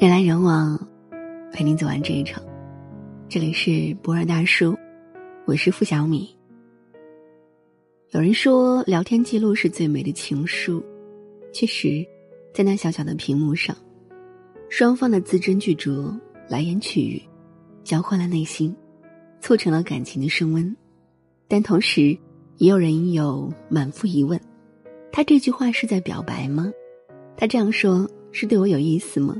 人来人往，陪你走完这一场。这里是博尔大叔，我是付小米。有人说，聊天记录是最美的情书。确实，在那小小的屏幕上，双方的字斟句酌、来言去语，交换了内心，促成了感情的升温。但同时，也有人有满腹疑问：他这句话是在表白吗？他这样说是对我有意思吗？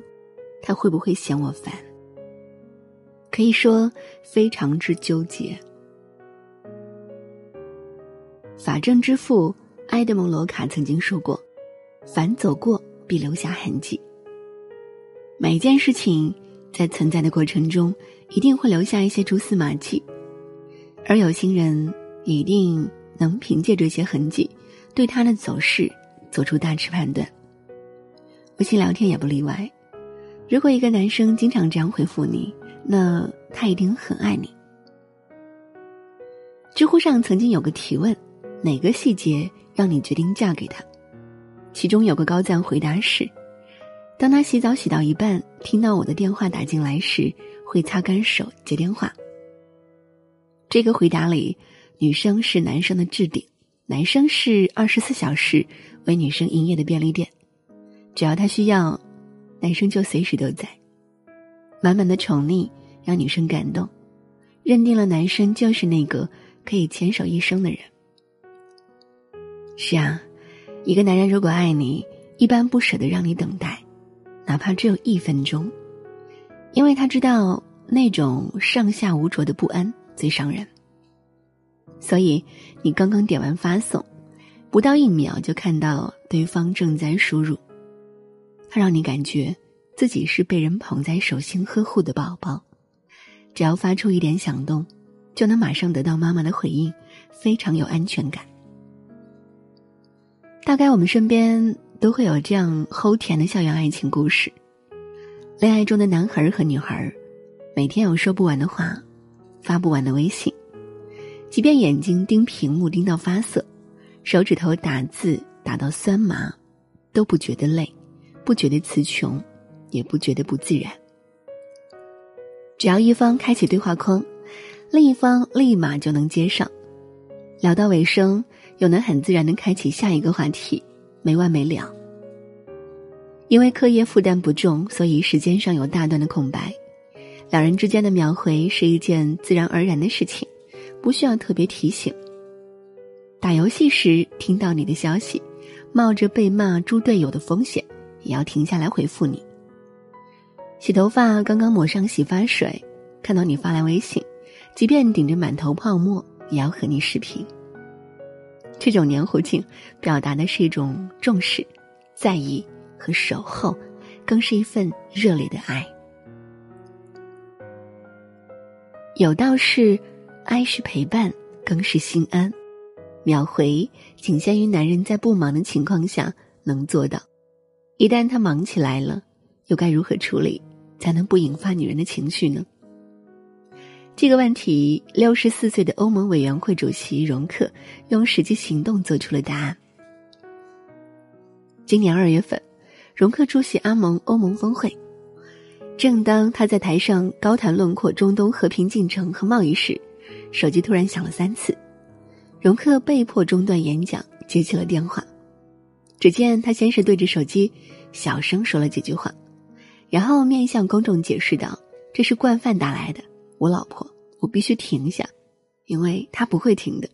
他会不会嫌我烦？可以说非常之纠结。法政之父埃德蒙·罗卡曾经说过：“凡走过，必留下痕迹。”每件事情在存在的过程中，一定会留下一些蛛丝马迹，而有心人一定能凭借这些痕迹，对他的走势做出大致判断。微信聊天也不例外。如果一个男生经常这样回复你，那他一定很爱你。知乎上曾经有个提问：哪个细节让你决定嫁给他？其中有个高赞回答是：当他洗澡洗到一半，听到我的电话打进来时，会擦干手接电话。这个回答里，女生是男生的置顶，男生是二十四小时为女生营业的便利店，只要他需要。男生就随时都在，满满的宠溺让女生感动，认定了男生就是那个可以牵手一生的人。是啊，一个男人如果爱你，一般不舍得让你等待，哪怕只有一分钟，因为他知道那种上下无着的不安最伤人。所以，你刚刚点完发送，不到一秒就看到对方正在输入。它让你感觉自己是被人捧在手心呵护的宝宝，只要发出一点响动，就能马上得到妈妈的回应，非常有安全感。大概我们身边都会有这样齁甜的校园爱情故事：恋爱中的男孩和女孩，每天有说不完的话，发不完的微信，即便眼睛盯屏幕盯到发涩，手指头打字打到酸麻，都不觉得累。不觉得词穷，也不觉得不自然。只要一方开启对话框，另一方立马就能接上。聊到尾声，又能很自然的开启下一个话题，没完没了。因为课业负担不重，所以时间上有大段的空白，两人之间的秒回是一件自然而然的事情，不需要特别提醒。打游戏时听到你的消息，冒着被骂猪队友的风险。也要停下来回复你。洗头发刚刚抹上洗发水，看到你发来微信，即便顶着满头泡沫，也要和你视频。这种黏糊劲，表达的是一种重视、在意和守候，更是一份热烈的爱。有道是，爱是陪伴，更是心安。秒回仅限于男人在不忙的情况下能做到。一旦他忙起来了，又该如何处理才能不引发女人的情绪呢？这个问题，六十四岁的欧盟委员会主席容克用实际行动做出了答案。今年二月份，容克出席阿盟欧盟峰会，正当他在台上高谈论阔中东和平进程和贸易时，手机突然响了三次，容克被迫中断演讲，接起了电话。只见他先是对着手机小声说了几句话，然后面向公众解释道：“这是惯犯打来的，我老婆，我必须停下，因为他不会停的。”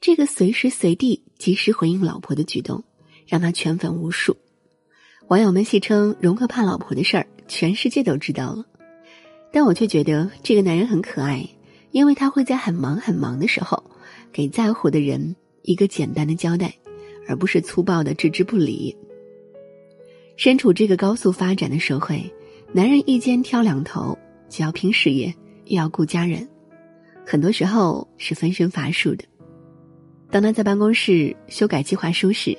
这个随时随地及时回应老婆的举动，让他圈粉无数。网友们戏称容克怕老婆的事儿，全世界都知道了。但我却觉得这个男人很可爱，因为他会在很忙很忙的时候，给在乎的人一个简单的交代。而不是粗暴的置之不理。身处这个高速发展的社会，男人一肩挑两头，既要拼事业，又要顾家人，很多时候是分身乏术的。当他在办公室修改计划书时，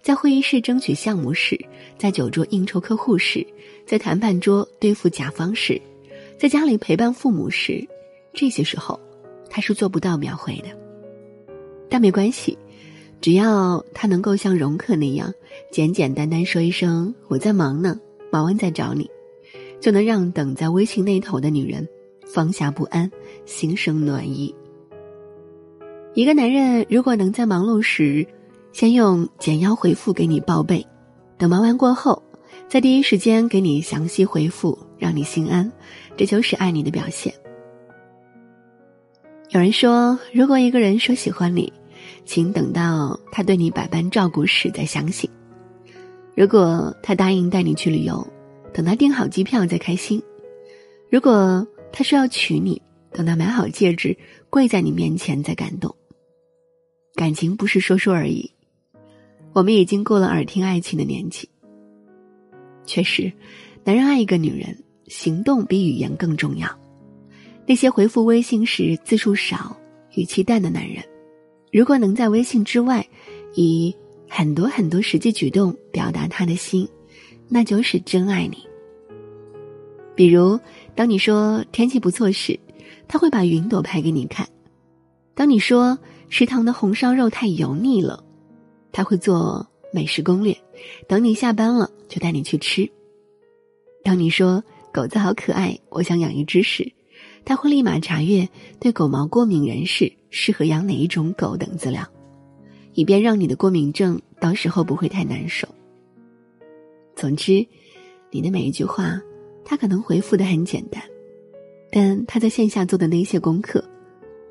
在会议室争取项目时，在酒桌应酬客户时，在谈判桌对付甲方时，在家里陪伴父母时，这些时候，他是做不到秒回的。但没关系。只要他能够像容克那样简简单单说一声“我在忙呢”，忙完再找你，就能让等在微信那头的女人放下不安，心生暖意。一个男人如果能在忙碌时，先用简要回复给你报备，等忙完过后，在第一时间给你详细回复，让你心安，这就是爱你的表现。有人说，如果一个人说喜欢你，请等到他对你百般照顾时再相信；如果他答应带你去旅游，等他订好机票再开心；如果他说要娶你，等他买好戒指跪在你面前再感动。感情不是说说而已。我们已经过了耳听爱情的年纪。确实，男人爱一个女人，行动比语言更重要。那些回复微信时字数少、语气淡的男人，如果能在微信之外，以很多很多实际举动表达他的心，那就是真爱你。比如，当你说天气不错时，他会把云朵拍给你看；当你说食堂的红烧肉太油腻了。他会做美食攻略，等你下班了就带你去吃。当你说狗子好可爱，我想养一只时，他会立马查阅对狗毛过敏人士适合养哪一种狗等资料，以便让你的过敏症到时候不会太难受。总之，你的每一句话，他可能回复的很简单，但他在线下做的那些功课，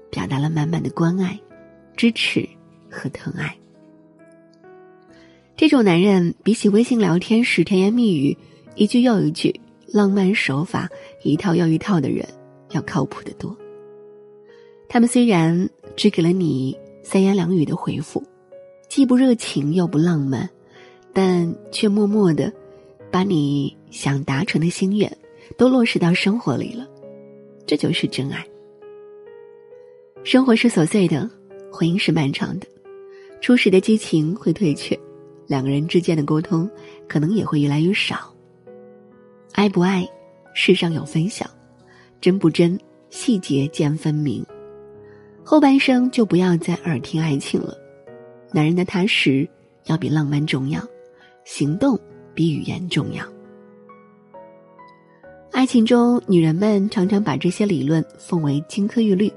表达了满满的关爱、支持和疼爱。这种男人比起微信聊天时甜言蜜语、一句又一句、浪漫手法一套又一套的人要靠谱得多。他们虽然只给了你三言两语的回复，既不热情又不浪漫，但却默默的把你想达成的心愿都落实到生活里了。这就是真爱。生活是琐碎的，婚姻是漫长的，初始的激情会退却。两个人之间的沟通，可能也会越来越少。爱不爱，世上有分晓；真不真，细节见分明。后半生就不要再耳听爱情了。男人的踏实要比浪漫重要，行动比语言重要。爱情中，女人们常常把这些理论奉为金科玉律。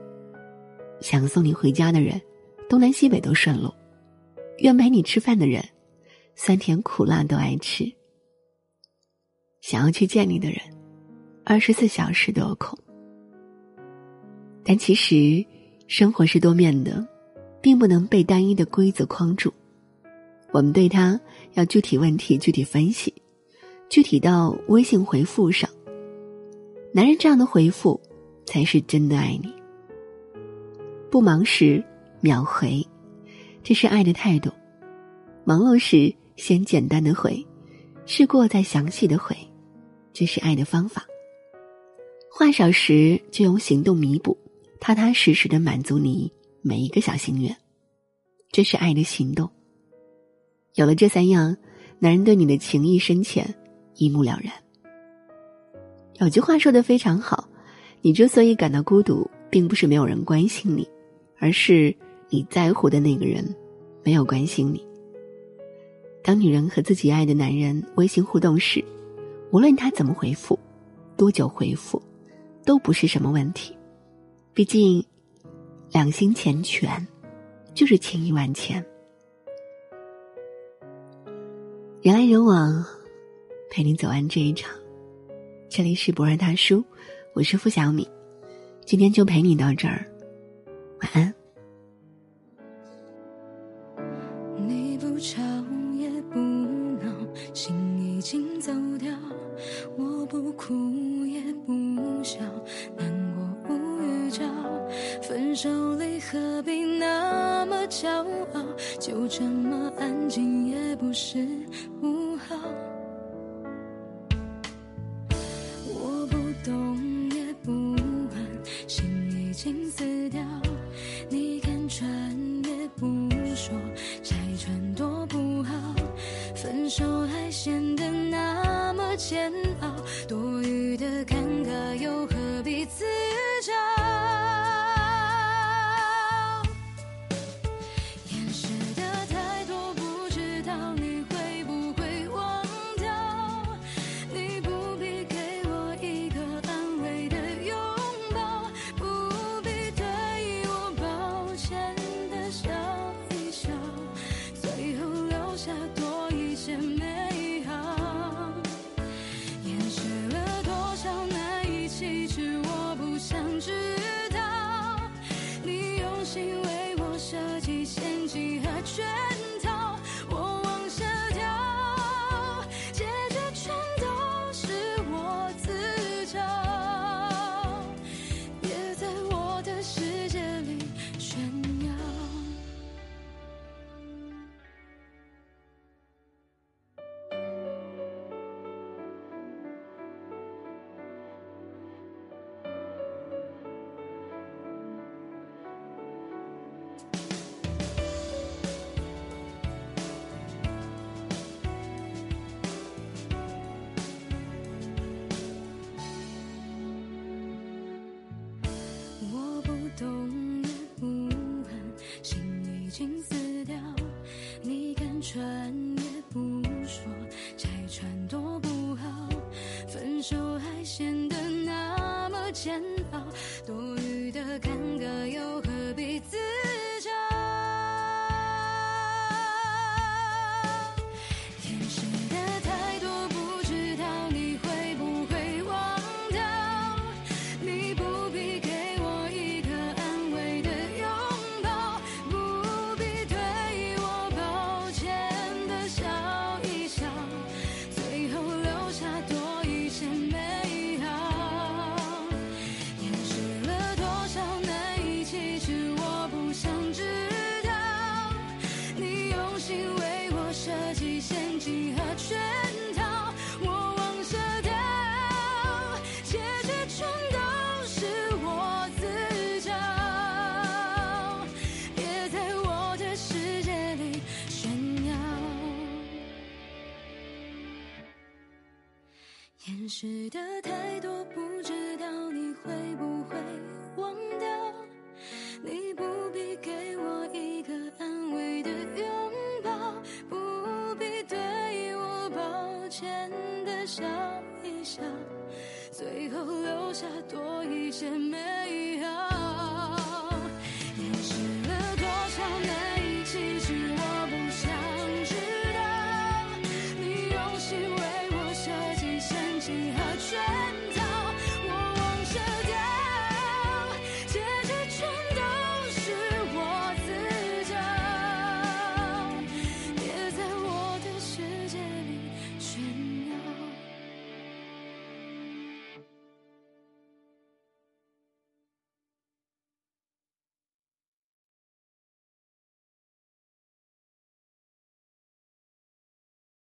想送你回家的人，东南西北都顺路；愿陪你吃饭的人。酸甜苦辣都爱吃。想要去见你的人，二十四小时都有空。但其实，生活是多面的，并不能被单一的规则框住。我们对他要具体问题具体分析，具体到微信回复上。男人这样的回复，才是真的爱你。不忙时秒回，这是爱的态度；忙碌时。先简单的回，试过再详细的回，这是爱的方法。话少时就用行动弥补，踏踏实实的满足你每一个小心愿，这是爱的行动。有了这三样，男人对你的情意深浅一目了然。有句话说的非常好，你之所以感到孤独，并不是没有人关心你，而是你在乎的那个人没有关心你。当女人和自己爱的男人微信互动时，无论他怎么回复，多久回复，都不是什么问题。毕竟，两心缱绻，就是情意万千。人来人往，陪你走完这一场。这里是博尔大叔，我是付小米，今天就陪你到这儿，晚安。你不吵也不闹，心已经走掉，我不哭笑，难过无预兆，分手离何必那么骄傲？就这么安静也不是无情死掉你看穿也不说拆穿多不好分手还显得那么简吃的太多不知道你会不会忘掉？你不必给我一个安慰的拥抱不必对我抱歉的笑一笑最后留下多一些美